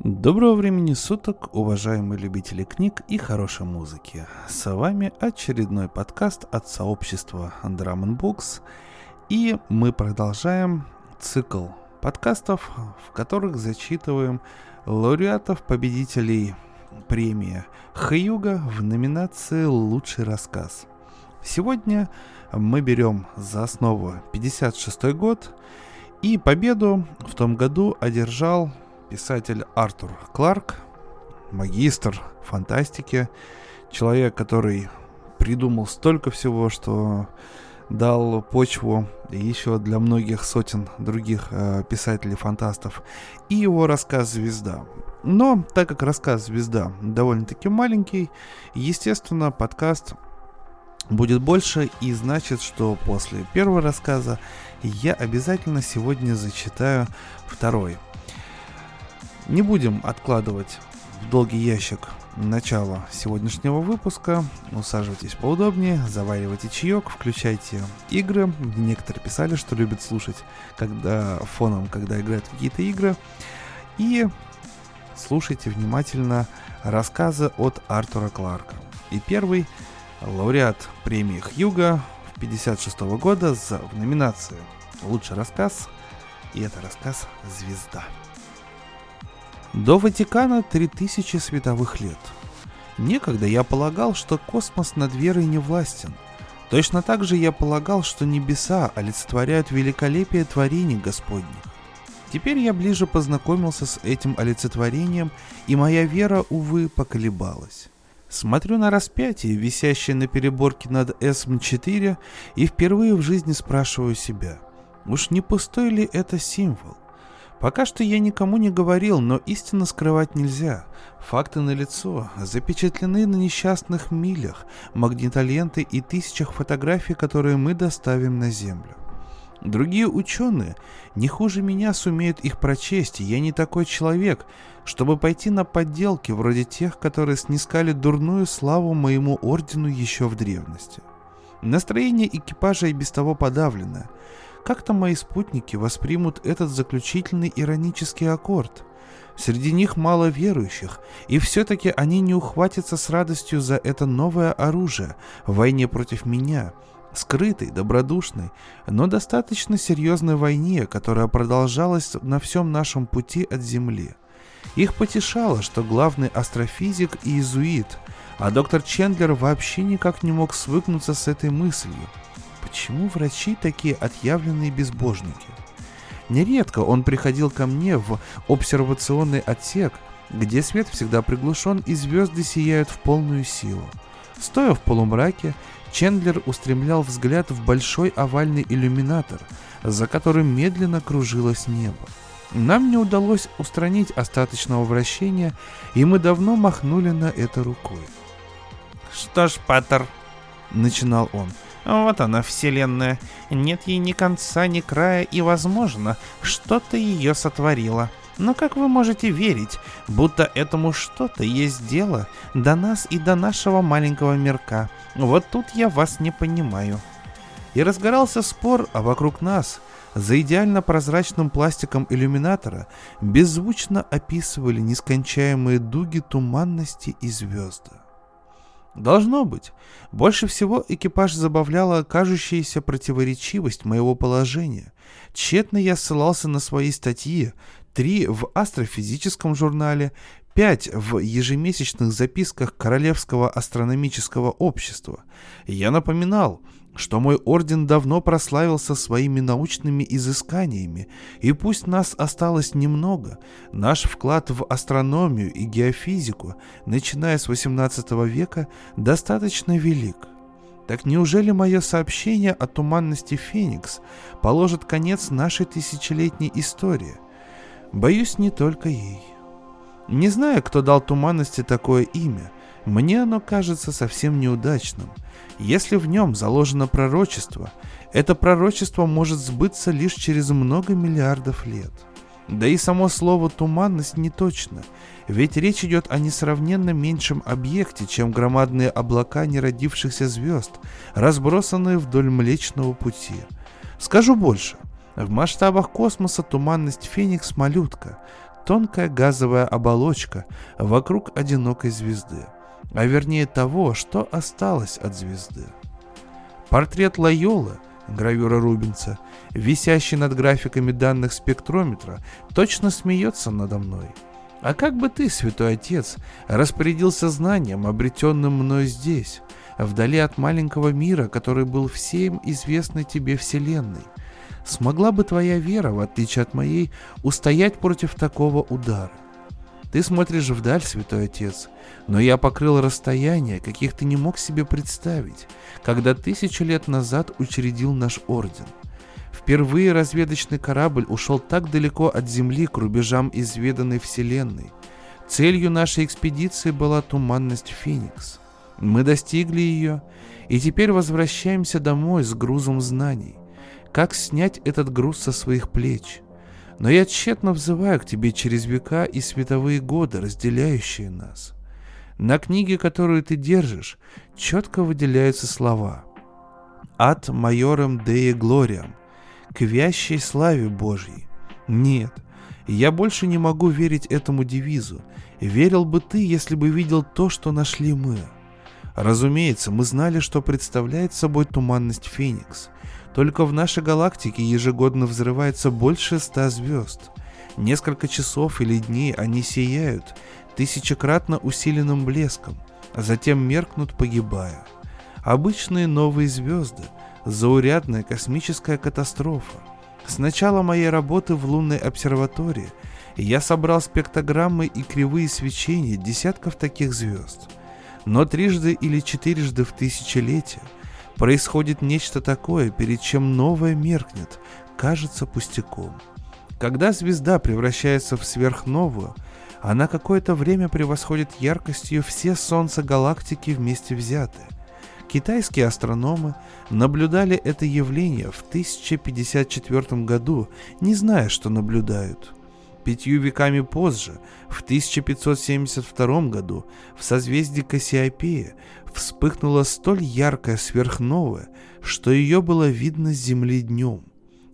Доброго времени суток, уважаемые любители книг и хорошей музыки. С вами очередной подкаст от сообщества Drum Books. И мы продолжаем цикл подкастов, в которых зачитываем лауреатов, победителей премии Хьюга в номинации «Лучший рассказ». Сегодня мы берем за основу 56 год, и победу в том году одержал писатель Артур Кларк, магистр фантастики, человек, который придумал столько всего, что дал почву еще для многих сотен других э, писателей-фантастов. И его рассказ «Звезда». Но так как рассказ «Звезда» довольно-таки маленький, естественно, подкаст будет больше, и значит, что после первого рассказа я обязательно сегодня зачитаю второй. Не будем откладывать в долгий ящик начало сегодняшнего выпуска. Усаживайтесь поудобнее, заваривайте чаек, включайте игры. Некоторые писали, что любят слушать когда фоном, когда играют какие-то игры. И слушайте внимательно рассказы от Артура Кларка. И первый лауреат премии Хьюга 56 года за, в номинации «Лучший рассказ». И это рассказ «Звезда». До Ватикана 3000 световых лет. Некогда я полагал, что космос над верой не властен. Точно так же я полагал, что небеса олицетворяют великолепие творений Господних. Теперь я ближе познакомился с этим олицетворением, и моя вера, увы, поколебалась. Смотрю на распятие, висящее на переборке над СМ-4, и впервые в жизни спрашиваю себя, уж не пустой ли это символ? Пока что я никому не говорил, но истинно скрывать нельзя. Факты налицо, запечатлены на несчастных милях, магнитоленты и тысячах фотографий, которые мы доставим на Землю. Другие ученые не хуже меня сумеют их прочесть, я не такой человек, чтобы пойти на подделки вроде тех, которые снискали дурную славу моему ордену еще в древности. Настроение экипажа и без того подавлено. Как-то мои спутники воспримут этот заключительный иронический аккорд. Среди них мало верующих, и все-таки они не ухватятся с радостью за это новое оружие в войне против меня, скрытой, добродушной, но достаточно серьезной войне, которая продолжалась на всем нашем пути от Земли. Их потешало, что главный астрофизик и иезуит, а доктор Чендлер вообще никак не мог свыкнуться с этой мыслью – Почему врачи такие отъявленные безбожники? Нередко он приходил ко мне в обсервационный отсек, где свет всегда приглушен и звезды сияют в полную силу. Стоя в полумраке, Чендлер устремлял взгляд в большой овальный иллюминатор, за которым медленно кружилось небо. Нам не удалось устранить остаточного вращения, и мы давно махнули на это рукой. «Что ж, Паттер», — начинал он, — вот она, Вселенная. Нет ей ни конца, ни края, и, возможно, что-то ее сотворило. Но как вы можете верить, будто этому что-то есть дело до нас и до нашего маленького мирка? Вот тут я вас не понимаю. И разгорался спор, а вокруг нас, за идеально прозрачным пластиком иллюминатора, беззвучно описывали нескончаемые дуги туманности и звезды. Должно быть. Больше всего экипаж забавляла кажущаяся противоречивость моего положения. Тщетно я ссылался на свои статьи, три в астрофизическом журнале, пять в ежемесячных записках Королевского астрономического общества. Я напоминал, что мой орден давно прославился своими научными изысканиями, и пусть нас осталось немного, наш вклад в астрономию и геофизику, начиная с XVIII века, достаточно велик. Так неужели мое сообщение о туманности Феникс положит конец нашей тысячелетней истории? Боюсь, не только ей. Не знаю, кто дал туманности такое имя, мне оно кажется совсем неудачным – если в нем заложено пророчество, это пророчество может сбыться лишь через много миллиардов лет. Да и само слово «туманность» не точно, ведь речь идет о несравненно меньшем объекте, чем громадные облака неродившихся звезд, разбросанные вдоль Млечного Пути. Скажу больше. В масштабах космоса туманность Феникс малютка, тонкая газовая оболочка вокруг одинокой звезды, а вернее того, что осталось от звезды. Портрет Лайолы, гравюра Рубинса, висящий над графиками данных спектрометра, точно смеется надо мной. А как бы ты, святой отец, распорядился знанием, обретенным мной здесь, вдали от маленького мира, который был всем известной тебе вселенной? Смогла бы твоя вера, в отличие от моей, устоять против такого удара? Ты смотришь вдаль, святой отец, но я покрыл расстояние, каких ты не мог себе представить, когда тысячу лет назад учредил наш орден. Впервые разведочный корабль ушел так далеко от Земли к рубежам изведанной Вселенной. Целью нашей экспедиции была туманность Феникс. Мы достигли ее, и теперь возвращаемся домой с грузом знаний. Как снять этот груз со своих плеч? Но я тщетно взываю к тебе через века и световые годы, разделяющие нас. На книге, которую ты держишь, четко выделяются слова «От майором Деи Глориам», к вящей славе Божьей. Нет, я больше не могу верить этому девизу. Верил бы ты, если бы видел то, что нашли мы. Разумеется, мы знали, что представляет собой туманность Феникс. Только в нашей галактике ежегодно взрывается больше ста звезд. Несколько часов или дней они сияют, тысячекратно усиленным блеском, а затем меркнут, погибая. Обычные новые звезды, заурядная космическая катастрофа. С начала моей работы в лунной обсерватории я собрал спектрограммы и кривые свечения десятков таких звезд. Но трижды или четырежды в тысячелетие – Происходит нечто такое, перед чем новое меркнет, кажется пустяком. Когда звезда превращается в сверхновую, она какое-то время превосходит яркостью все солнца галактики вместе взятые. Китайские астрономы наблюдали это явление в 1054 году, не зная, что наблюдают. Пятью веками позже, в 1572 году, в созвездии Кассиопея вспыхнула столь яркая сверхновая, что ее было видно с Земли днем.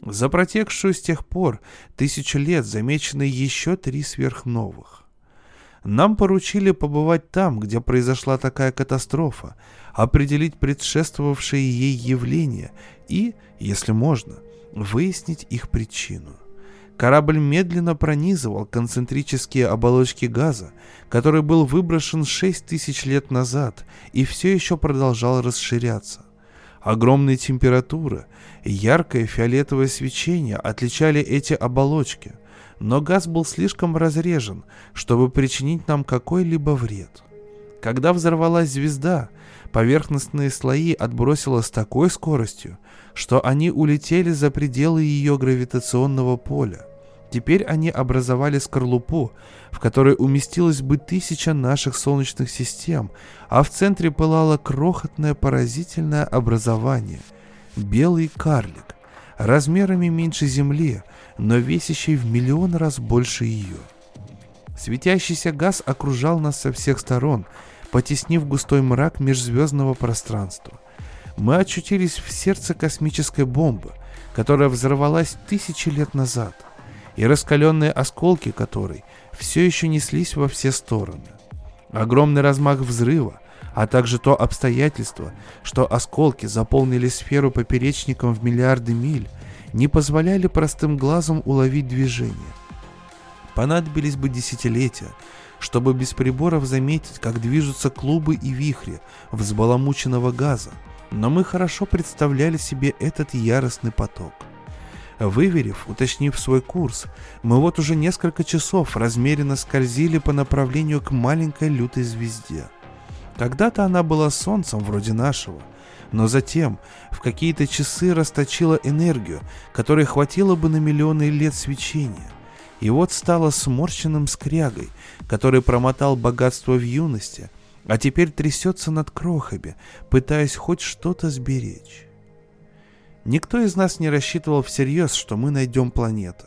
За протекшую с тех пор тысячу лет замечены еще три сверхновых. Нам поручили побывать там, где произошла такая катастрофа, определить предшествовавшие ей явления и, если можно, выяснить их причину. Корабль медленно пронизывал концентрические оболочки газа, который был выброшен 6 тысяч лет назад и все еще продолжал расширяться. Огромные температуры и яркое фиолетовое свечение отличали эти оболочки, но газ был слишком разрежен, чтобы причинить нам какой-либо вред. Когда взорвалась звезда, поверхностные слои отбросило с такой скоростью, что они улетели за пределы ее гравитационного поля. Теперь они образовали скорлупу, в которой уместилось бы тысяча наших солнечных систем, а в центре пылало крохотное поразительное образование – белый карлик, размерами меньше Земли, но весящий в миллион раз больше ее. Светящийся газ окружал нас со всех сторон, потеснив густой мрак межзвездного пространства. Мы очутились в сердце космической бомбы, которая взорвалась тысячи лет назад – и раскаленные осколки которой все еще неслись во все стороны. Огромный размах взрыва, а также то обстоятельство, что осколки заполнили сферу поперечником в миллиарды миль, не позволяли простым глазом уловить движение. Понадобились бы десятилетия, чтобы без приборов заметить, как движутся клубы и вихри взбаламученного газа, но мы хорошо представляли себе этот яростный поток. Выверив, уточнив свой курс, мы вот уже несколько часов размеренно скользили по направлению к маленькой лютой звезде. Когда-то она была солнцем вроде нашего, но затем в какие-то часы расточила энергию, которой хватило бы на миллионы лет свечения. И вот стала сморщенным скрягой, который промотал богатство в юности, а теперь трясется над крохами, пытаясь хоть что-то сберечь. Никто из нас не рассчитывал всерьез, что мы найдем планеты.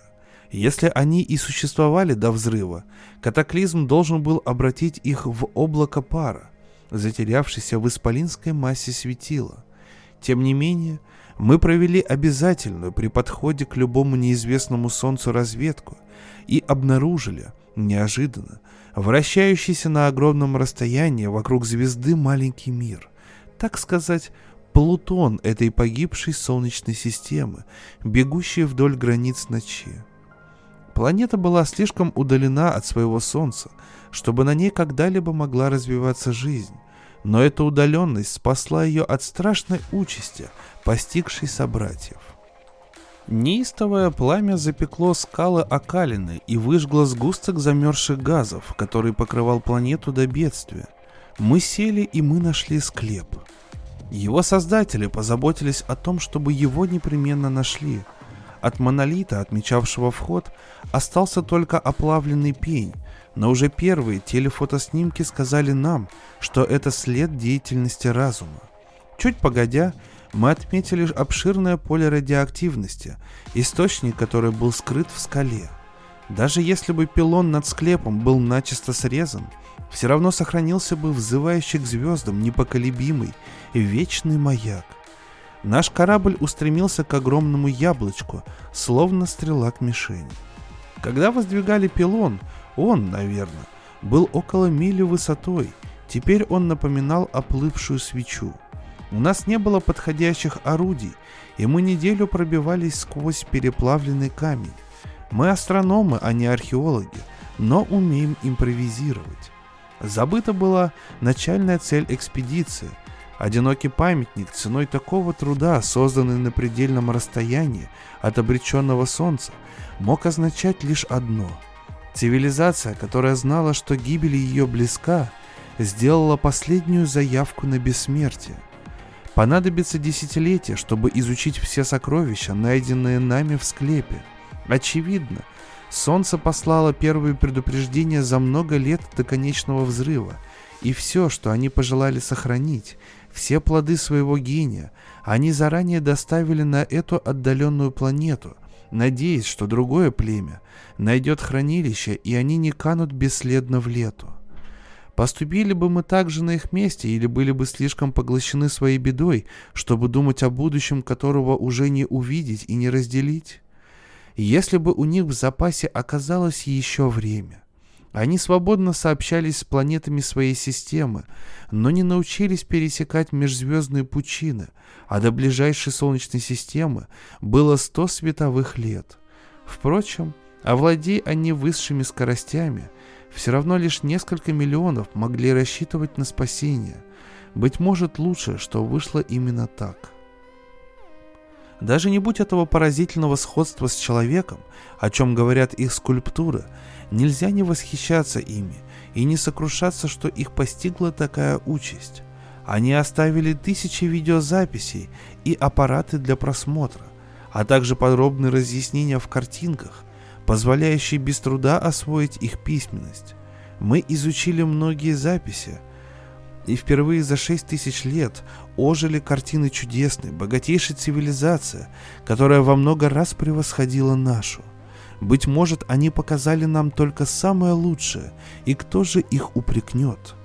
Если они и существовали до взрыва, катаклизм должен был обратить их в облако пара, затерявшийся в исполинской массе светила. Тем не менее, мы провели обязательную при подходе к любому неизвестному Солнцу разведку и обнаружили, неожиданно, вращающийся на огромном расстоянии вокруг звезды маленький мир. Так сказать, Плутон этой погибшей Солнечной системы, бегущий вдоль границ ночи. Планета была слишком удалена от своего Солнца, чтобы на ней когда-либо могла развиваться жизнь, но эта удаленность спасла ее от страшной участи, постигшей собратьев. Неистовое пламя запекло скалы окалины и выжгло сгусток замерзших газов, который покрывал планету до бедствия. Мы сели и мы нашли склеп. Его создатели позаботились о том, чтобы его непременно нашли. От монолита, отмечавшего вход, остался только оплавленный пень, но уже первые телефотоснимки сказали нам, что это след деятельности разума. Чуть погодя, мы отметили обширное поле радиоактивности, источник который был скрыт в скале. Даже если бы пилон над склепом был начисто срезан, все равно сохранился бы взывающий к звездам непоколебимый и вечный маяк. Наш корабль устремился к огромному яблочку, словно стрела к мишени. Когда воздвигали пилон, он, наверное, был около мили высотой, теперь он напоминал оплывшую свечу. У нас не было подходящих орудий, и мы неделю пробивались сквозь переплавленный камень. Мы астрономы, а не археологи, но умеем импровизировать. Забыта была начальная цель экспедиции. Одинокий памятник ценой такого труда, созданный на предельном расстоянии от обреченного солнца, мог означать лишь одно. Цивилизация, которая знала, что гибель ее близка, сделала последнюю заявку на бессмертие – Понадобится десятилетия, чтобы изучить все сокровища, найденные нами в склепе. Очевидно, Солнце послало первые предупреждения за много лет до конечного взрыва, и все, что они пожелали сохранить, все плоды своего гения, они заранее доставили на эту отдаленную планету, надеясь, что другое племя найдет хранилище, и они не канут бесследно в лету. Поступили бы мы так же на их месте или были бы слишком поглощены своей бедой, чтобы думать о будущем, которого уже не увидеть и не разделить? Если бы у них в запасе оказалось еще время. Они свободно сообщались с планетами своей системы, но не научились пересекать межзвездные пучины, а до ближайшей Солнечной системы было 100 световых лет. Впрочем, овладей они высшими скоростями – все равно лишь несколько миллионов могли рассчитывать на спасение. Быть может лучше, что вышло именно так. Даже не будь этого поразительного сходства с человеком, о чем говорят их скульптуры, нельзя не восхищаться ими и не сокрушаться, что их постигла такая участь. Они оставили тысячи видеозаписей и аппараты для просмотра, а также подробные разъяснения в картинках – позволяющий без труда освоить их письменность. Мы изучили многие записи, и впервые за шесть тысяч лет ожили картины чудесной, богатейшей цивилизации, которая во много раз превосходила нашу. Быть может, они показали нам только самое лучшее, и кто же их упрекнет?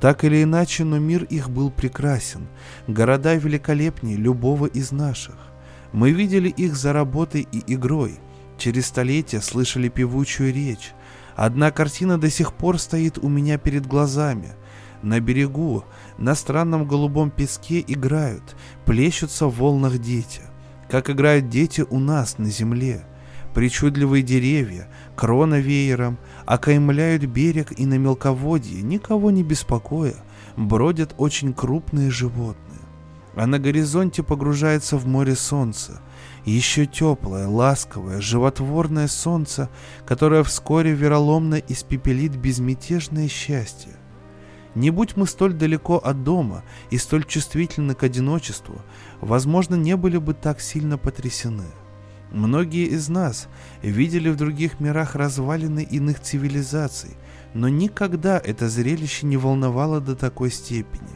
Так или иначе, но мир их был прекрасен, города великолепнее любого из наших. Мы видели их за работой и игрой, Через столетия слышали певучую речь. Одна картина до сих пор стоит у меня перед глазами. На берегу, на странном голубом песке играют, плещутся в волнах дети. Как играют дети у нас на земле. Причудливые деревья, крона веером, окаймляют берег и на мелководье, никого не беспокоя, бродят очень крупные животные. А на горизонте погружается в море солнце, еще теплое, ласковое, животворное солнце, которое вскоре вероломно испепелит безмятежное счастье. Не будь мы столь далеко от дома и столь чувствительны к одиночеству, возможно, не были бы так сильно потрясены. Многие из нас видели в других мирах развалины иных цивилизаций, но никогда это зрелище не волновало до такой степени.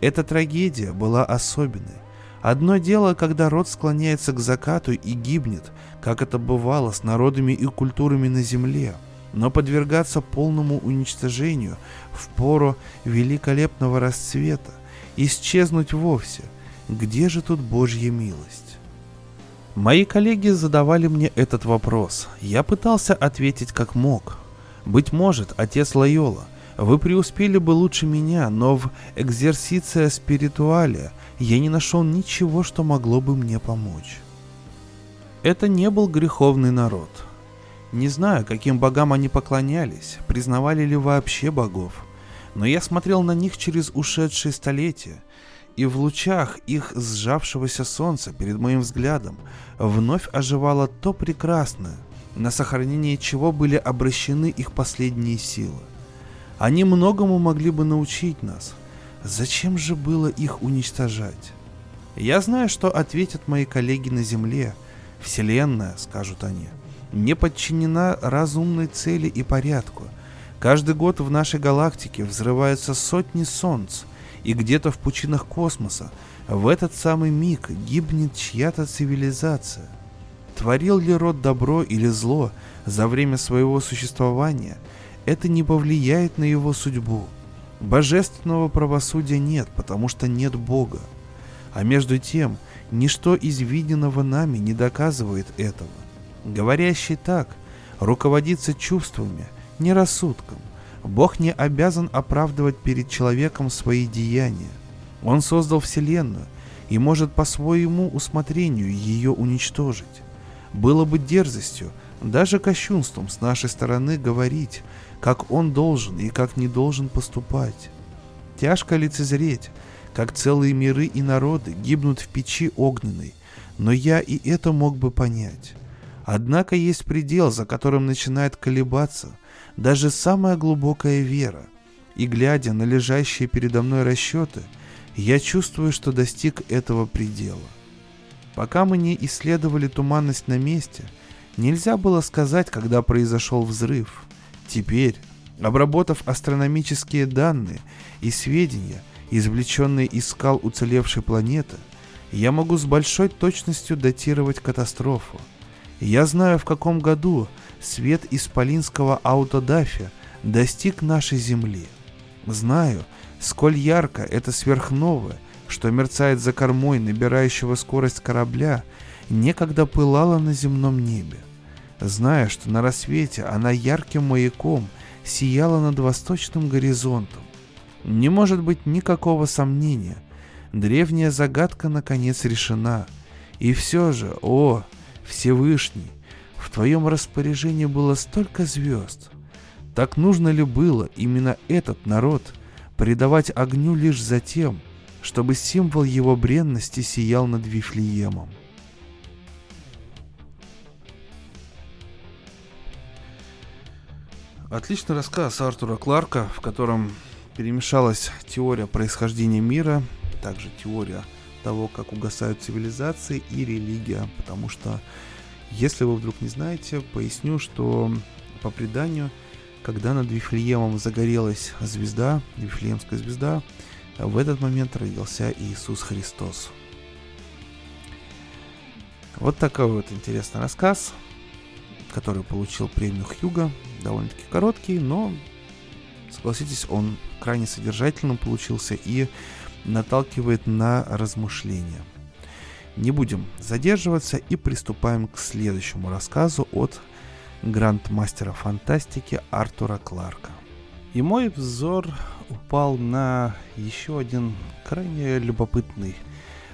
Эта трагедия была особенной, Одно дело, когда род склоняется к закату и гибнет, как это бывало с народами и культурами на земле, но подвергаться полному уничтожению в пору великолепного расцвета, исчезнуть вовсе. Где же тут Божья милость? Мои коллеги задавали мне этот вопрос. Я пытался ответить как мог. Быть может, отец Лайола, вы преуспели бы лучше меня, но в экзерсиция спиритуале я не нашел ничего, что могло бы мне помочь. Это не был греховный народ. Не знаю, каким богам они поклонялись, признавали ли вообще богов, но я смотрел на них через ушедшие столетия, и в лучах их сжавшегося солнца перед моим взглядом вновь оживало то прекрасное, на сохранение чего были обращены их последние силы. Они многому могли бы научить нас. Зачем же было их уничтожать? Я знаю, что ответят мои коллеги на Земле. Вселенная, скажут они, не подчинена разумной цели и порядку. Каждый год в нашей галактике взрываются сотни солнц, и где-то в пучинах космоса в этот самый миг гибнет чья-то цивилизация. Творил ли род добро или зло за время своего существования, это не повлияет на его судьбу. Божественного правосудия нет, потому что нет Бога. А между тем, ничто из виденного нами не доказывает этого. Говорящий так руководится чувствами, не рассудком. Бог не обязан оправдывать перед человеком свои деяния. Он создал Вселенную и может по своему усмотрению ее уничтожить. Было бы дерзостью, даже кощунством с нашей стороны говорить, как он должен и как не должен поступать. Тяжко лицезреть, как целые миры и народы гибнут в печи огненной, но я и это мог бы понять. Однако есть предел, за которым начинает колебаться даже самая глубокая вера, и глядя на лежащие передо мной расчеты, я чувствую, что достиг этого предела. Пока мы не исследовали туманность на месте, нельзя было сказать, когда произошел взрыв. Теперь, обработав астрономические данные и сведения, извлеченные из скал уцелевшей планеты, я могу с большой точностью датировать катастрофу. Я знаю, в каком году свет исполинского аутодафия достиг нашей Земли. Знаю, сколь ярко это сверхновая что мерцает за кормой набирающего скорость корабля, некогда пылала на земном небе. Зная, что на рассвете она ярким маяком сияла над восточным горизонтом. Не может быть никакого сомнения. Древняя загадка наконец решена. И все же, о, Всевышний, в твоем распоряжении было столько звезд. Так нужно ли было именно этот народ предавать огню лишь за тем, чтобы символ его бренности сиял над Вифлеемом. Отличный рассказ Артура Кларка, в котором перемешалась теория происхождения мира, также теория того, как угасают цивилизации и религия, потому что, если вы вдруг не знаете, поясню, что по преданию, когда над Вифлеемом загорелась звезда, Вифлеемская звезда, в этот момент родился Иисус Христос. Вот такой вот интересный рассказ, который получил премию Хьюга. Довольно-таки короткий, но, согласитесь, он крайне содержательным получился и наталкивает на размышления. Не будем задерживаться и приступаем к следующему рассказу от грандмастера фантастики Артура Кларка. И мой взор упал на еще один крайне любопытный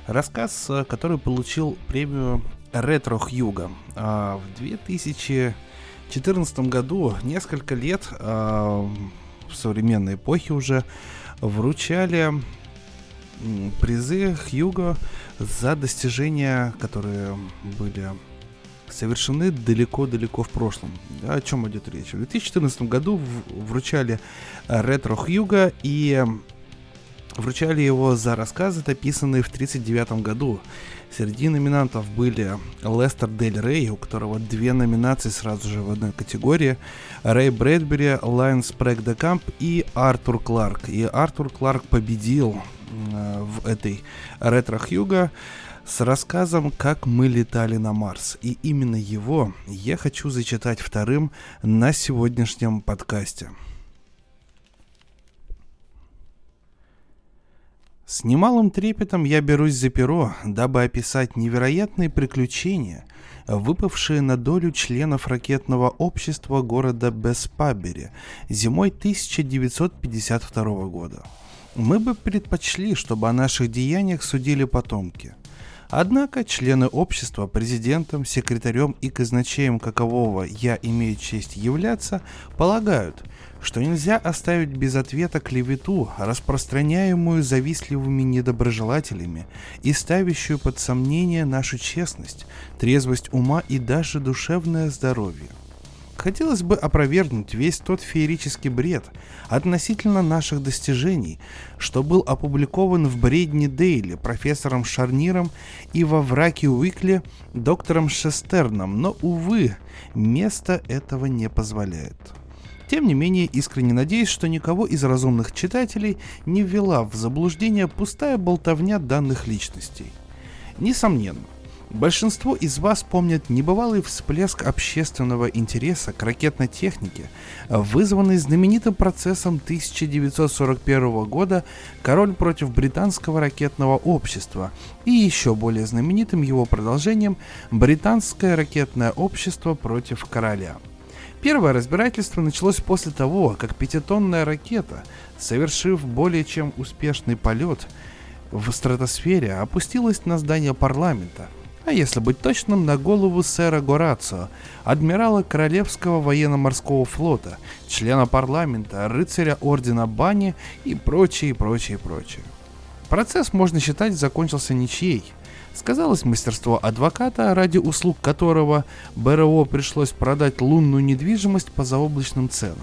рассказ, который получил премию Ретро Хьюга. А, в 2014 году, несколько лет а, в современной эпохе уже, вручали призы Хьюга за достижения, которые были совершены далеко-далеко в прошлом. О чем идет речь? В 2014 году вручали э, ретро Хьюго и вручали его за рассказы, написанные в 1939 году. Среди номинантов были Лестер Дель Рей, у которого две номинации сразу же в одной категории, Рэй Брэдбери, Лайон Спрэг де Камп и Артур Кларк. И Артур Кларк победил э, в этой ретро Хьюга с рассказом «Как мы летали на Марс». И именно его я хочу зачитать вторым на сегодняшнем подкасте. С немалым трепетом я берусь за перо, дабы описать невероятные приключения, выпавшие на долю членов ракетного общества города Беспабери зимой 1952 года. Мы бы предпочли, чтобы о наших деяниях судили потомки. Однако члены общества, президентом, секретарем и казначеем какового я имею честь являться, полагают, что нельзя оставить без ответа клевету, распространяемую завистливыми недоброжелателями и ставящую под сомнение нашу честность, трезвость ума и даже душевное здоровье. Хотелось бы опровергнуть весь тот феерический бред относительно наших достижений, что был опубликован в Бредни Дейли профессором Шарниром и во Враке Уикли доктором Шестерном, но, увы, место этого не позволяет. Тем не менее, искренне надеюсь, что никого из разумных читателей не ввела в заблуждение пустая болтовня данных личностей. Несомненно, большинство из вас помнят небывалый всплеск общественного интереса к ракетной технике, вызванный знаменитым процессом 1941 года «Король против британского ракетного общества» и еще более знаменитым его продолжением «Британское ракетное общество против короля». Первое разбирательство началось после того, как пятитонная ракета, совершив более чем успешный полет в стратосфере, опустилась на здание парламента, а если быть точным, на голову сэра Горацио, адмирала Королевского военно-морского флота, члена парламента, рыцаря ордена Бани и прочее, прочее, прочее. Процесс, можно считать, закончился ничьей – сказалось мастерство адвоката, ради услуг которого БРО пришлось продать лунную недвижимость по заоблачным ценам.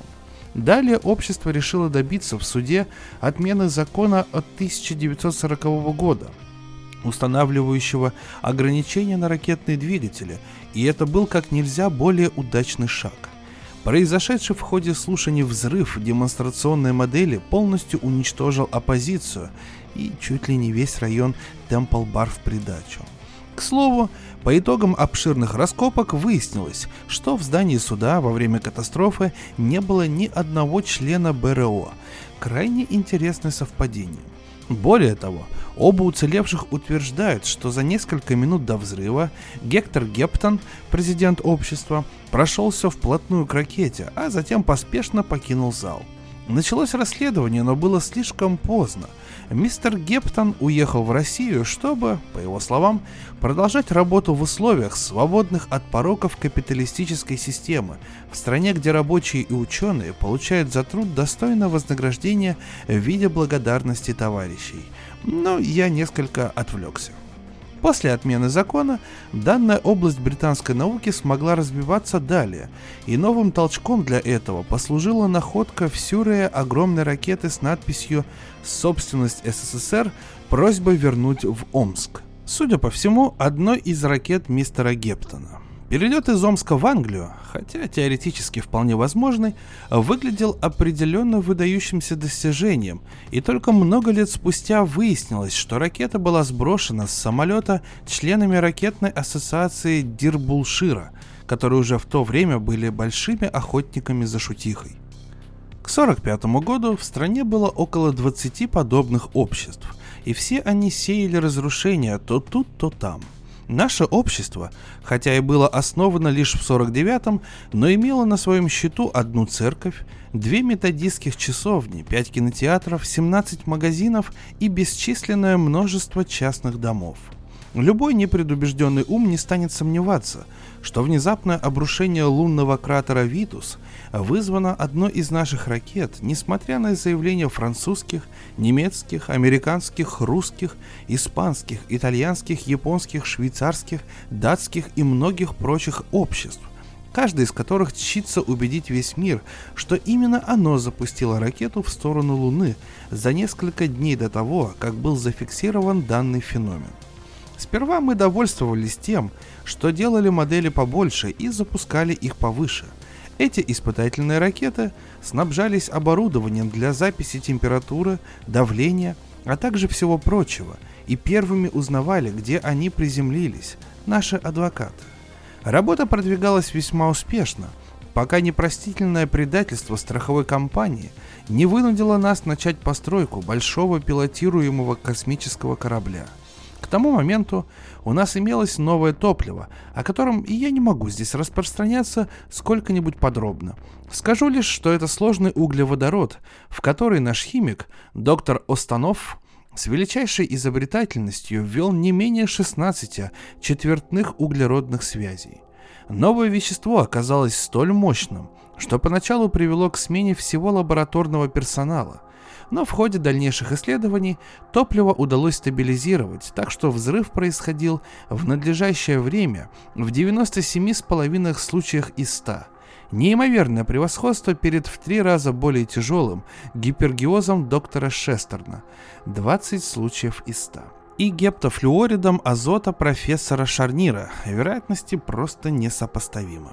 Далее общество решило добиться в суде отмены закона от 1940 года, устанавливающего ограничения на ракетные двигатели, и это был как нельзя более удачный шаг. Произошедший в ходе слушаний взрыв демонстрационной модели полностью уничтожил оппозицию и чуть ли не весь район Темпл-Бар в придачу. К слову, по итогам обширных раскопок выяснилось, что в здании суда во время катастрофы не было ни одного члена БРО. Крайне интересное совпадение. Более того, оба уцелевших утверждают, что за несколько минут до взрыва Гектор Гептон, президент общества, прошелся вплотную к ракете, а затем поспешно покинул зал. Началось расследование, но было слишком поздно. Мистер Гептон уехал в Россию, чтобы, по его словам, продолжать работу в условиях, свободных от пороков капиталистической системы, в стране, где рабочие и ученые получают за труд достойное вознаграждение в виде благодарности товарищей. Но я несколько отвлекся. После отмены закона данная область британской науки смогла развиваться далее, и новым толчком для этого послужила находка в Сюрее огромной ракеты с надписью «Собственность СССР. Просьба вернуть в Омск». Судя по всему, одной из ракет мистера Гептона – Перелет из Омска в Англию, хотя теоретически вполне возможный, выглядел определенно выдающимся достижением, и только много лет спустя выяснилось, что ракета была сброшена с самолета членами ракетной ассоциации Дирбулшира, которые уже в то время были большими охотниками за шутихой. К 1945 году в стране было около 20 подобных обществ, и все они сеяли разрушения то тут, то там – Наше общество, хотя и было основано лишь в 49-м, но имело на своем счету одну церковь, две методистских часовни, пять кинотеатров, 17 магазинов и бесчисленное множество частных домов – Любой непредубежденный ум не станет сомневаться, что внезапное обрушение лунного кратера Витус вызвано одной из наших ракет, несмотря на заявления французских, немецких, американских, русских, испанских, итальянских, японских, швейцарских, датских и многих прочих обществ, каждый из которых чтится убедить весь мир, что именно оно запустило ракету в сторону Луны за несколько дней до того, как был зафиксирован данный феномен. Сперва мы довольствовались тем, что делали модели побольше и запускали их повыше. Эти испытательные ракеты снабжались оборудованием для записи температуры, давления, а также всего прочего, и первыми узнавали, где они приземлились, наши адвокаты. Работа продвигалась весьма успешно, пока непростительное предательство страховой компании не вынудило нас начать постройку большого пилотируемого космического корабля. К тому моменту у нас имелось новое топливо, о котором и я не могу здесь распространяться сколько-нибудь подробно. Скажу лишь, что это сложный углеводород, в который наш химик, доктор Останов, с величайшей изобретательностью ввел не менее 16 четвертных углеродных связей. Новое вещество оказалось столь мощным, что поначалу привело к смене всего лабораторного персонала. Но в ходе дальнейших исследований топливо удалось стабилизировать, так что взрыв происходил в надлежащее время в 97,5 случаях из 100. Неимоверное превосходство перед в три раза более тяжелым гипергиозом доктора Шестерна – 20 случаев из 100 и гептофлюоридом азота профессора Шарнира, вероятности просто несопоставимы.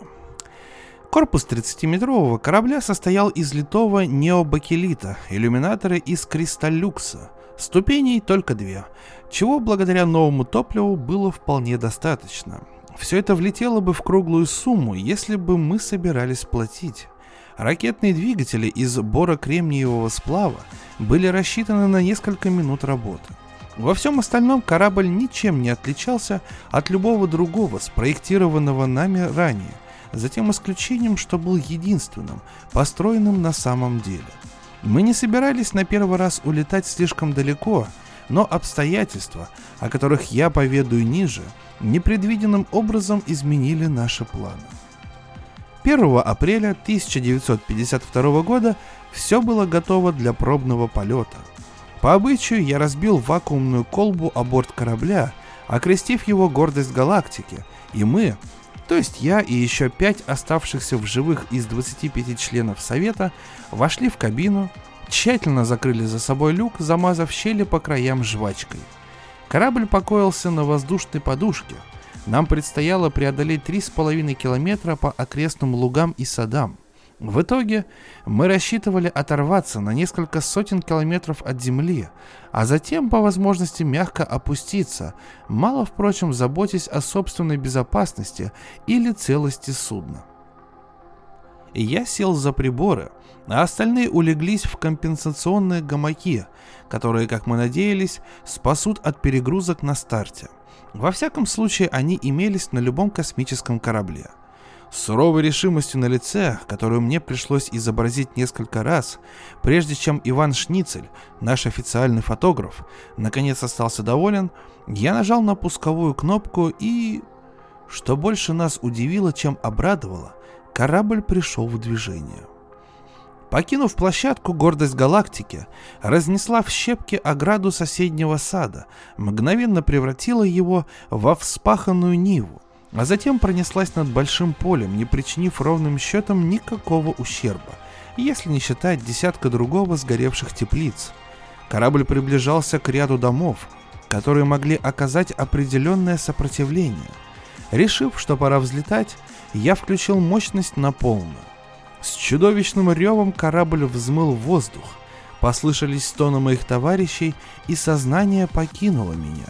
Корпус 30-метрового корабля состоял из литого необакелита, иллюминаторы из кристаллюкса, ступеней только две, чего благодаря новому топливу было вполне достаточно – все это влетело бы в круглую сумму, если бы мы собирались платить. Ракетные двигатели из бора-кремниевого сплава были рассчитаны на несколько минут работы. Во всем остальном корабль ничем не отличался от любого другого, спроектированного нами ранее, за тем исключением, что был единственным, построенным на самом деле. Мы не собирались на первый раз улетать слишком далеко, но обстоятельства, о которых я поведаю ниже – непредвиденным образом изменили наши планы. 1 апреля 1952 года все было готово для пробного полета. По обычаю я разбил вакуумную колбу о борт корабля, окрестив его гордость галактики, и мы, то есть я и еще пять оставшихся в живых из 25 членов Совета, вошли в кабину, тщательно закрыли за собой люк, замазав щели по краям жвачкой – Корабль покоился на воздушной подушке. Нам предстояло преодолеть 3,5 километра по окрестным лугам и садам. В итоге мы рассчитывали оторваться на несколько сотен километров от земли, а затем по возможности мягко опуститься, мало, впрочем, заботясь о собственной безопасности или целости судна. Я сел за приборы, а остальные улеглись в компенсационные гамаки, которые, как мы надеялись, спасут от перегрузок на старте. Во всяком случае, они имелись на любом космическом корабле. С суровой решимостью на лице, которую мне пришлось изобразить несколько раз, прежде чем Иван Шницель, наш официальный фотограф, наконец остался доволен, я нажал на пусковую кнопку и... Что больше нас удивило, чем обрадовало, корабль пришел в движение. Покинув площадку, гордость галактики разнесла в щепки ограду соседнего сада, мгновенно превратила его во вспаханную ниву, а затем пронеслась над большим полем, не причинив ровным счетом никакого ущерба, если не считать десятка другого сгоревших теплиц. Корабль приближался к ряду домов, которые могли оказать определенное сопротивление. Решив, что пора взлетать, я включил мощность на полную. С чудовищным ревом корабль взмыл в воздух. Послышались стоны моих товарищей, и сознание покинуло меня.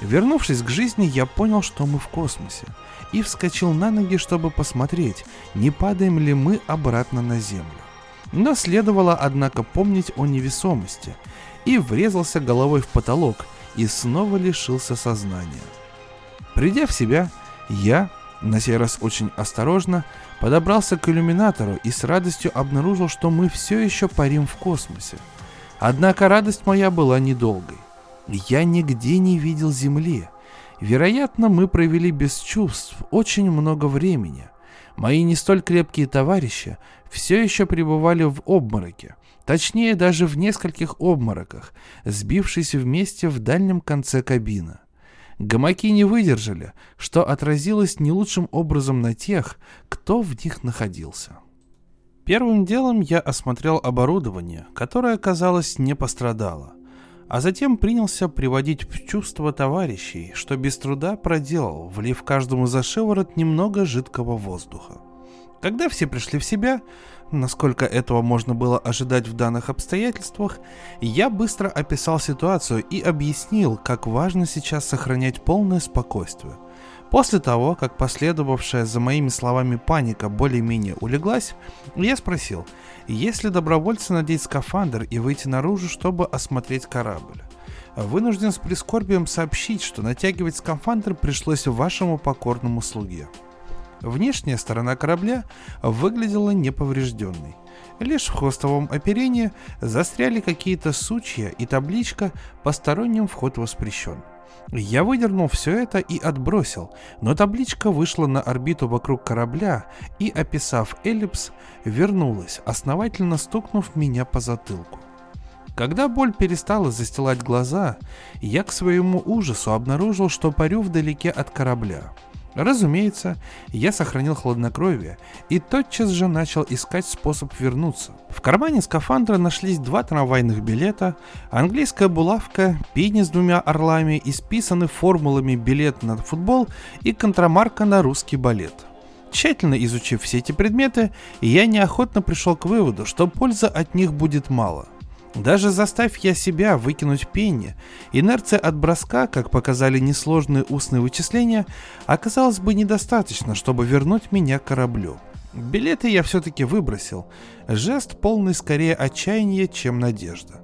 Вернувшись к жизни, я понял, что мы в космосе, и вскочил на ноги, чтобы посмотреть, не падаем ли мы обратно на Землю. Но следовало, однако, помнить о невесомости, и врезался головой в потолок, и снова лишился сознания. Придя в себя, я, на сей раз очень осторожно, подобрался к иллюминатору и с радостью обнаружил, что мы все еще парим в космосе. Однако радость моя была недолгой. Я нигде не видел Земли. Вероятно, мы провели без чувств очень много времени. Мои не столь крепкие товарищи все еще пребывали в обмороке, точнее даже в нескольких обмороках, сбившись вместе в дальнем конце кабины. Гамаки не выдержали, что отразилось не лучшим образом на тех, кто в них находился. Первым делом я осмотрел оборудование, которое, казалось, не пострадало, а затем принялся приводить в чувство товарищей, что без труда проделал, влив каждому за шиворот немного жидкого воздуха. Когда все пришли в себя, насколько этого можно было ожидать в данных обстоятельствах, я быстро описал ситуацию и объяснил, как важно сейчас сохранять полное спокойствие. После того, как последовавшая за моими словами паника более-менее улеглась, я спросил, есть ли добровольцы надеть скафандр и выйти наружу, чтобы осмотреть корабль. Вынужден с прискорбием сообщить, что натягивать скафандр пришлось вашему покорному слуге. Внешняя сторона корабля выглядела неповрежденной. Лишь в хвостовом оперении застряли какие-то сучья и табличка «Посторонним вход воспрещен». Я выдернул все это и отбросил, но табличка вышла на орбиту вокруг корабля и, описав эллипс, вернулась, основательно стукнув меня по затылку. Когда боль перестала застилать глаза, я к своему ужасу обнаружил, что парю вдалеке от корабля – Разумеется, я сохранил хладнокровие и тотчас же начал искать способ вернуться. В кармане скафандра нашлись два трамвайных билета, английская булавка, пени с двумя орлами, исписаны формулами билет на футбол и контрамарка на русский балет. Тщательно изучив все эти предметы, я неохотно пришел к выводу, что пользы от них будет мало – даже заставь я себя выкинуть пенни, инерция от броска, как показали несложные устные вычисления, оказалась бы недостаточно, чтобы вернуть меня к кораблю. Билеты я все-таки выбросил. Жест полный скорее отчаяния, чем надежда.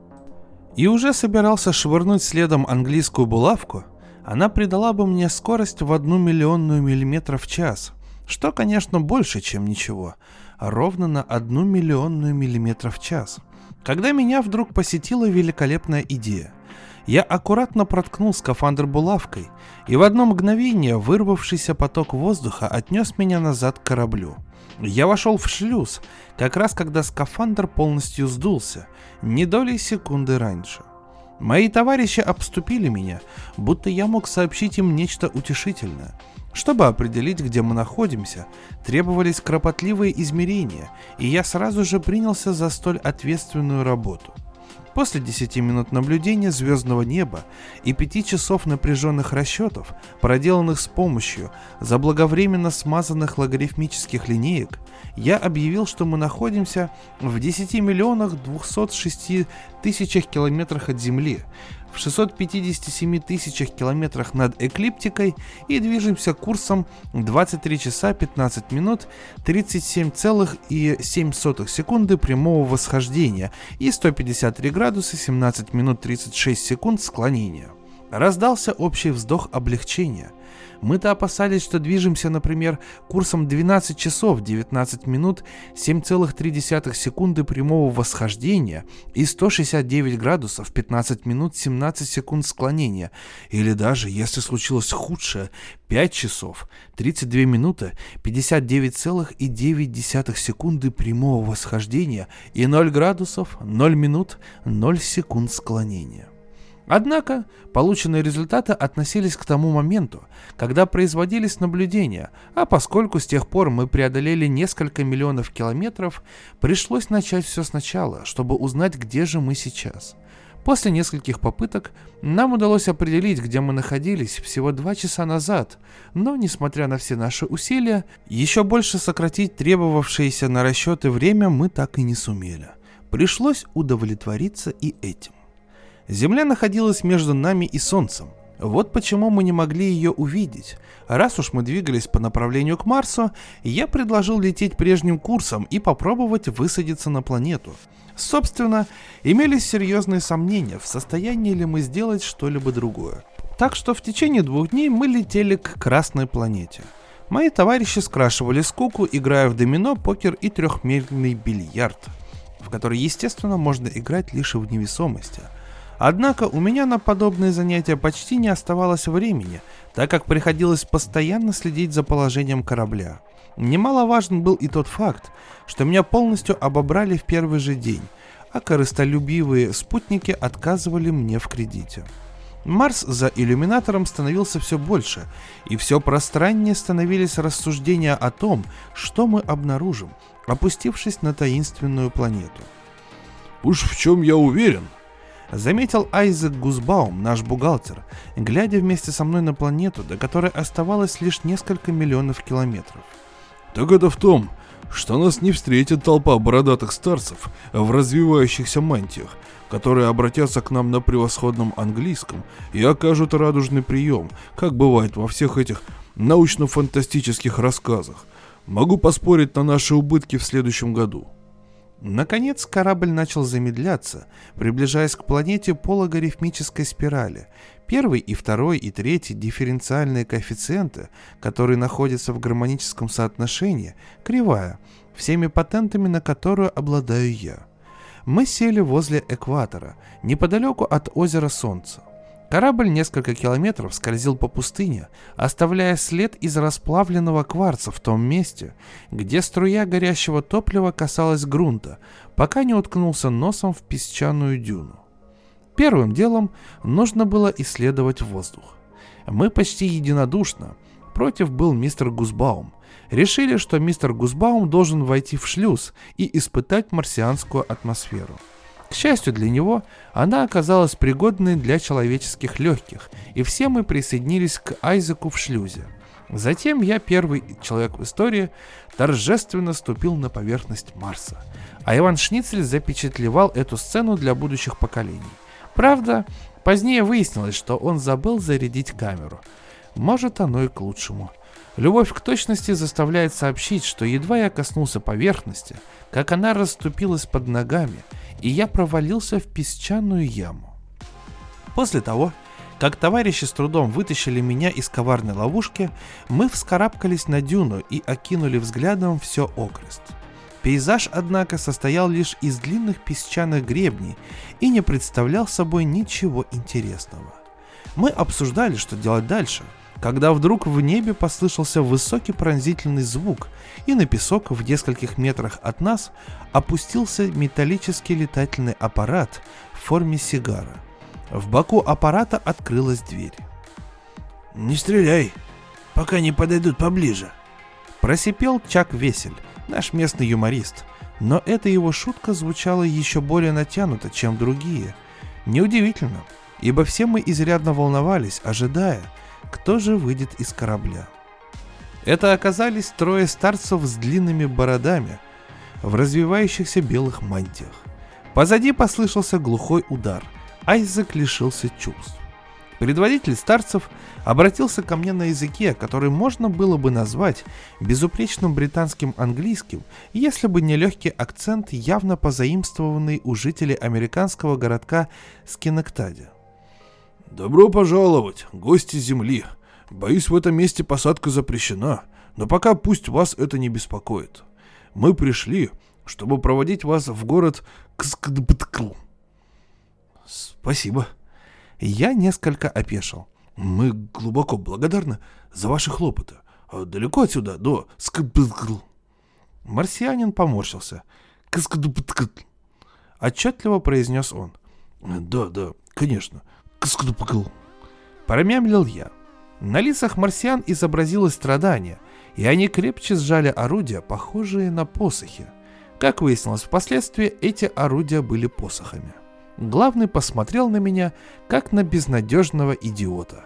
И уже собирался швырнуть следом английскую булавку, она придала бы мне скорость в одну миллионную миллиметра в час, что, конечно, больше, чем ничего, ровно на одну миллионную миллиметра в час – когда меня вдруг посетила великолепная идея. Я аккуратно проткнул скафандр булавкой, и в одно мгновение вырвавшийся поток воздуха отнес меня назад к кораблю. Я вошел в шлюз, как раз когда скафандр полностью сдулся, не долей секунды раньше. Мои товарищи обступили меня, будто я мог сообщить им нечто утешительное – чтобы определить, где мы находимся, требовались кропотливые измерения, и я сразу же принялся за столь ответственную работу. После 10 минут наблюдения звездного неба и 5 часов напряженных расчетов, проделанных с помощью заблаговременно смазанных логарифмических линеек, я объявил, что мы находимся в 10 миллионах 206 тысячах километрах от Земли, в 657 тысячах километрах над эклиптикой и движемся курсом 23 часа 15 минут 37,7 секунды прямого восхождения и 153 градуса 17 минут 36 секунд склонения. Раздался общий вздох облегчения – мы-то опасались, что движемся, например, курсом 12 часов 19 минут 7,3 секунды прямого восхождения и 169 градусов 15 минут 17 секунд склонения. Или даже, если случилось худшее, 5 часов 32 минуты 59,9 секунды прямого восхождения и 0 градусов 0 минут 0 секунд склонения. Однако полученные результаты относились к тому моменту, когда производились наблюдения, а поскольку с тех пор мы преодолели несколько миллионов километров, пришлось начать все сначала, чтобы узнать, где же мы сейчас. После нескольких попыток нам удалось определить, где мы находились всего два часа назад, но, несмотря на все наши усилия, еще больше сократить требовавшееся на расчеты время мы так и не сумели. Пришлось удовлетвориться и этим. Земля находилась между нами и Солнцем. Вот почему мы не могли ее увидеть. Раз уж мы двигались по направлению к Марсу, я предложил лететь прежним курсом и попробовать высадиться на планету. Собственно, имелись серьезные сомнения, в состоянии ли мы сделать что-либо другое. Так что в течение двух дней мы летели к Красной планете. Мои товарищи скрашивали скуку, играя в домино, покер и трехмерный бильярд, в который, естественно, можно играть лишь в невесомости – Однако у меня на подобные занятия почти не оставалось времени, так как приходилось постоянно следить за положением корабля. Немаловажен был и тот факт, что меня полностью обобрали в первый же день, а корыстолюбивые спутники отказывали мне в кредите. Марс за иллюминатором становился все больше, и все пространнее становились рассуждения о том, что мы обнаружим, опустившись на таинственную планету. «Уж в чем я уверен», Заметил Айзек Гузбаум, наш бухгалтер, глядя вместе со мной на планету, до которой оставалось лишь несколько миллионов километров. Так это в том, что нас не встретит толпа бородатых старцев в развивающихся мантиях, которые обратятся к нам на превосходном английском и окажут радужный прием, как бывает во всех этих научно-фантастических рассказах. Могу поспорить на наши убытки в следующем году. Наконец корабль начал замедляться, приближаясь к планете пологарифмической спирали. Первый и второй и третий дифференциальные коэффициенты, которые находятся в гармоническом соотношении, кривая, всеми патентами на которую обладаю я. Мы сели возле экватора, неподалеку от озера Солнца. Корабль несколько километров скользил по пустыне, оставляя след из расплавленного кварца в том месте, где струя горящего топлива касалась грунта, пока не уткнулся носом в песчаную дюну. Первым делом нужно было исследовать воздух. Мы почти единодушно, против был мистер Гузбаум, решили, что мистер Гузбаум должен войти в шлюз и испытать марсианскую атмосферу – к счастью для него, она оказалась пригодной для человеческих легких, и все мы присоединились к Айзеку в шлюзе. Затем я, первый человек в истории, торжественно ступил на поверхность Марса, а Иван Шницель запечатлевал эту сцену для будущих поколений. Правда, позднее выяснилось, что он забыл зарядить камеру. Может, оно и к лучшему. Любовь к точности заставляет сообщить, что едва я коснулся поверхности, как она расступилась под ногами – и я провалился в песчаную яму. После того, как товарищи с трудом вытащили меня из коварной ловушки, мы вскарабкались на дюну и окинули взглядом все окрест. Пейзаж, однако, состоял лишь из длинных песчаных гребней и не представлял собой ничего интересного. Мы обсуждали, что делать дальше – когда вдруг в небе послышался высокий пронзительный звук, и на песок в нескольких метрах от нас опустился металлический летательный аппарат в форме сигара. В боку аппарата открылась дверь. «Не стреляй, пока не подойдут поближе», — просипел Чак Весель, наш местный юморист. Но эта его шутка звучала еще более натянуто, чем другие. Неудивительно, ибо все мы изрядно волновались, ожидая, кто же выйдет из корабля. Это оказались трое старцев с длинными бородами в развивающихся белых мантиях. Позади послышался глухой удар. Айзек лишился чувств. Предводитель старцев обратился ко мне на языке, который можно было бы назвать безупречным британским английским, если бы не легкий акцент, явно позаимствованный у жителей американского городка Скинектаде. «Добро пожаловать, гости Земли. Боюсь, в этом месте посадка запрещена, но пока пусть вас это не беспокоит. Мы пришли, чтобы проводить вас в город Кскдбткл». «Спасибо». Я несколько опешил. «Мы глубоко благодарны за ваши хлопоты. А далеко отсюда, до Скдбткл?» Марсианин поморщился. «Кскдбткл». Отчетливо произнес он. «Да, да, конечно. Промямлил я. На лицах марсиан изобразилось страдание, и они крепче сжали орудия, похожие на посохи. Как выяснилось впоследствии, эти орудия были посохами. Главный посмотрел на меня, как на безнадежного идиота.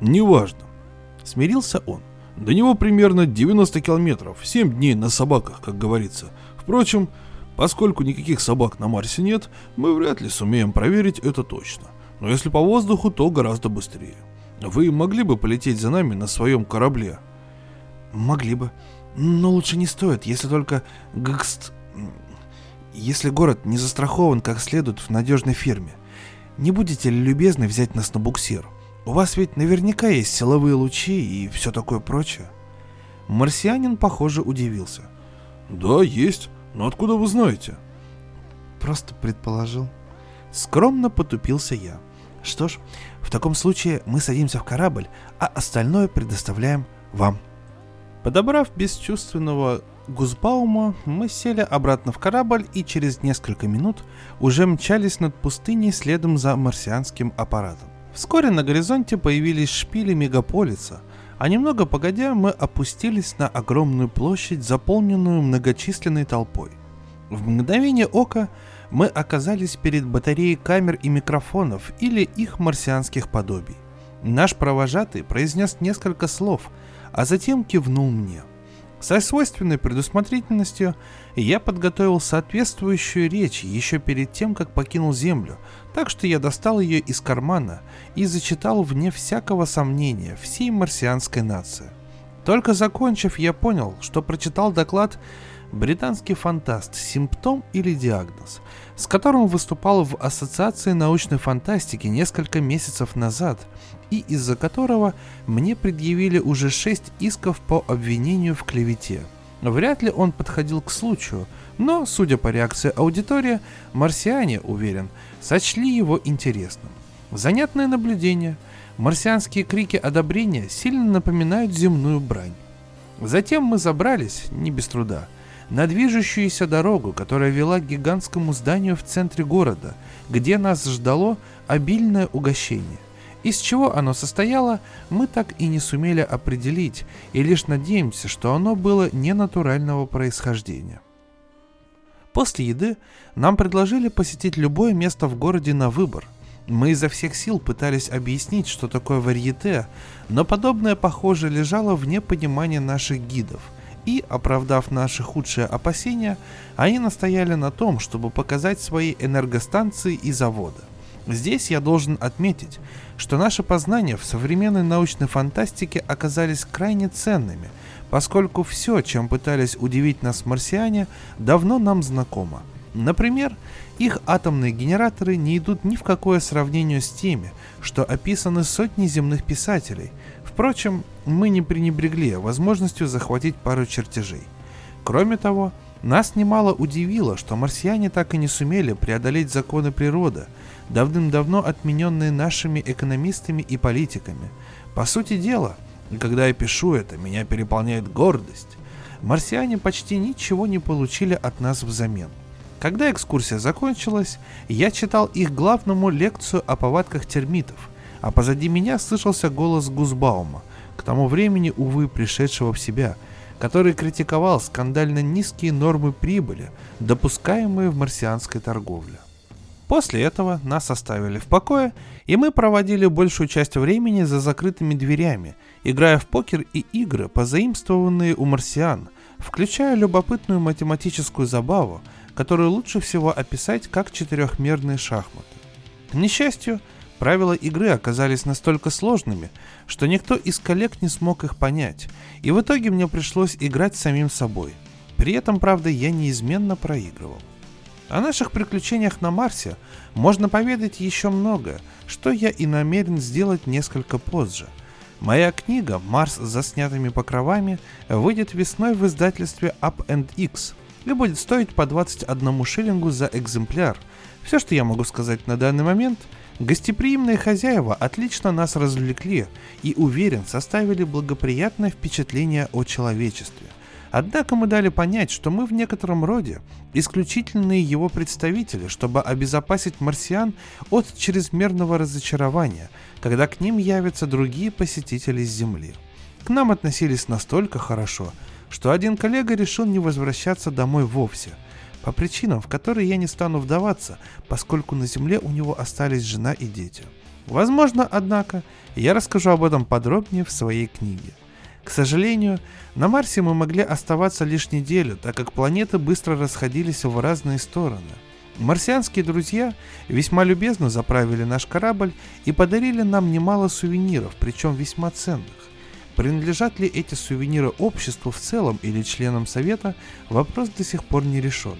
«Неважно», — смирился он. «До него примерно 90 километров, 7 дней на собаках, как говорится. Впрочем, поскольку никаких собак на Марсе нет, мы вряд ли сумеем проверить это точно. Но если по воздуху, то гораздо быстрее. Вы могли бы полететь за нами на своем корабле? Могли бы. Но лучше не стоит, если только гкст... Если город не застрахован как следует в надежной фирме. Не будете ли любезны взять нас на буксир? У вас ведь наверняка есть силовые лучи и все такое прочее. Марсианин, похоже, удивился. Да, есть. Но откуда вы знаете? Просто предположил. Скромно потупился я. Что ж, в таком случае мы садимся в корабль, а остальное предоставляем вам. Подобрав бесчувственного Гузбаума, мы сели обратно в корабль и через несколько минут уже мчались над пустыней следом за марсианским аппаратом. Вскоре на горизонте появились шпили мегаполиса, а немного погодя мы опустились на огромную площадь, заполненную многочисленной толпой. В мгновение ока мы оказались перед батареей камер и микрофонов или их марсианских подобий. Наш провожатый произнес несколько слов, а затем кивнул мне. Со свойственной предусмотрительностью я подготовил соответствующую речь еще перед тем, как покинул Землю, так что я достал ее из кармана и зачитал вне всякого сомнения всей марсианской нации. Только закончив, я понял, что прочитал доклад британский фантаст «Симптом или диагноз», с которым выступал в Ассоциации научной фантастики несколько месяцев назад – и из-за которого мне предъявили уже шесть исков по обвинению в клевете. Вряд ли он подходил к случаю, но, судя по реакции аудитории, марсиане, уверен, сочли его интересным. Занятное наблюдение. Марсианские крики одобрения сильно напоминают земную брань. Затем мы забрались, не без труда, на движущуюся дорогу, которая вела к гигантскому зданию в центре города, где нас ждало обильное угощение. Из чего оно состояло, мы так и не сумели определить, и лишь надеемся, что оно было ненатурального происхождения. После еды нам предложили посетить любое место в городе на выбор. Мы изо всех сил пытались объяснить, что такое варьете, но подобное, похоже, лежало вне понимания наших гидов. И, оправдав наши худшие опасения, они настояли на том, чтобы показать свои энергостанции и заводы. Здесь я должен отметить, что наши познания в современной научной фантастике оказались крайне ценными, поскольку все, чем пытались удивить нас марсиане, давно нам знакомо. Например, их атомные генераторы не идут ни в какое сравнение с теми, что описаны сотни земных писателей. Впрочем, мы не пренебрегли возможностью захватить пару чертежей. Кроме того, нас немало удивило, что марсиане так и не сумели преодолеть законы природы – давным-давно отмененные нашими экономистами и политиками. По сути дела, когда я пишу это, меня переполняет гордость. Марсиане почти ничего не получили от нас взамен. Когда экскурсия закончилась, я читал их главному лекцию о повадках термитов, а позади меня слышался голос Гузбаума, к тому времени, увы, пришедшего в себя, который критиковал скандально низкие нормы прибыли, допускаемые в марсианской торговле. После этого нас оставили в покое, и мы проводили большую часть времени за закрытыми дверями, играя в покер и игры, позаимствованные у марсиан, включая любопытную математическую забаву, которую лучше всего описать как четырехмерные шахматы. К несчастью, правила игры оказались настолько сложными, что никто из коллег не смог их понять, и в итоге мне пришлось играть самим собой. При этом, правда, я неизменно проигрывал. О наших приключениях на Марсе можно поведать еще много, что я и намерен сделать несколько позже. Моя книга «Марс с заснятыми покровами» выйдет весной в издательстве Up and X и будет стоить по 21 шиллингу за экземпляр. Все, что я могу сказать на данный момент, гостеприимные хозяева отлично нас развлекли и, уверен, составили благоприятное впечатление о человечестве. Однако мы дали понять, что мы в некотором роде исключительные его представители, чтобы обезопасить марсиан от чрезмерного разочарования, когда к ним явятся другие посетители с Земли. К нам относились настолько хорошо, что один коллега решил не возвращаться домой вовсе, по причинам, в которые я не стану вдаваться, поскольку на Земле у него остались жена и дети. Возможно, однако, я расскажу об этом подробнее в своей книге – к сожалению, на Марсе мы могли оставаться лишь неделю, так как планеты быстро расходились в разные стороны. Марсианские друзья весьма любезно заправили наш корабль и подарили нам немало сувениров, причем весьма ценных. Принадлежат ли эти сувениры обществу в целом или членам Совета, вопрос до сих пор не решенный.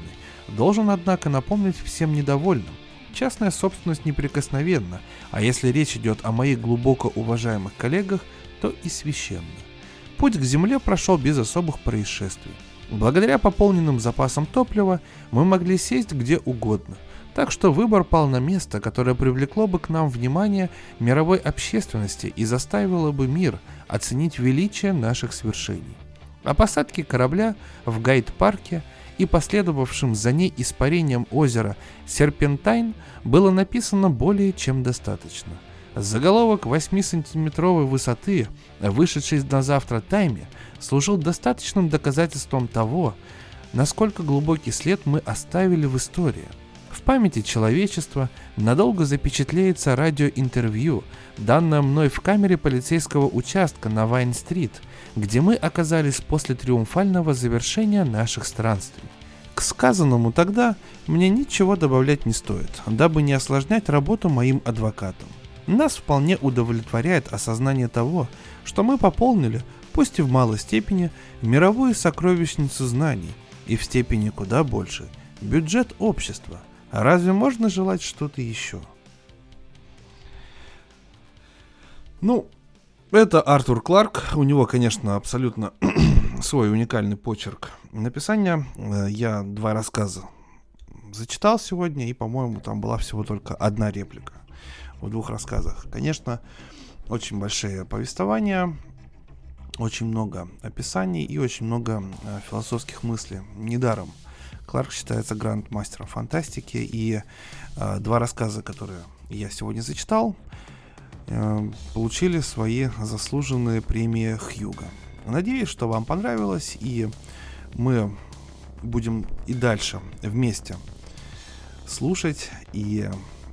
Должен, однако, напомнить всем недовольным. Частная собственность неприкосновенна, а если речь идет о моих глубоко уважаемых коллегах, то и священна. Путь к Земле прошел без особых происшествий. Благодаря пополненным запасам топлива мы могли сесть где угодно, так что выбор пал на место, которое привлекло бы к нам внимание мировой общественности и заставило бы мир оценить величие наших свершений. О посадке корабля в гайд-парке и последовавшим за ней испарением озера Серпентайн было написано более чем достаточно. Заголовок 8-сантиметровой высоты, вышедший на завтра тайме, служил достаточным доказательством того, насколько глубокий след мы оставили в истории. Памяти человечества надолго запечатлеется радиоинтервью, данное мной в камере полицейского участка на Вайн-стрит, где мы оказались после триумфального завершения наших странствий. К сказанному тогда мне ничего добавлять не стоит, дабы не осложнять работу моим адвокатам. Нас вполне удовлетворяет осознание того, что мы пополнили, пусть и в малой степени, мировую сокровищницу знаний, и в степени куда больше, бюджет общества. Разве можно желать что-то еще? Ну, это Артур Кларк. У него, конечно, абсолютно свой уникальный почерк написания. Э, я два рассказа зачитал сегодня, и, по-моему, там была всего только одна реплика в двух рассказах. Конечно, очень большие повествования, очень много описаний и очень много э, философских мыслей. Недаром Кларк считается гранд-мастером фантастики, и э, два рассказа, которые я сегодня зачитал, э, получили свои заслуженные премии Хьюга. Надеюсь, что вам понравилось, и мы будем и дальше вместе слушать и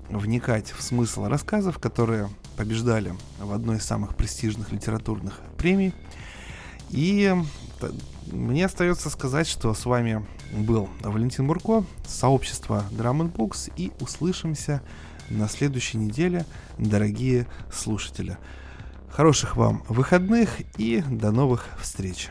вникать в смысл рассказов, которые побеждали в одной из самых престижных литературных премий. И мне остается сказать, что с вами был Валентин Бурко, сообщество Drum Books, и услышимся на следующей неделе, дорогие слушатели. Хороших вам выходных и до новых встреч!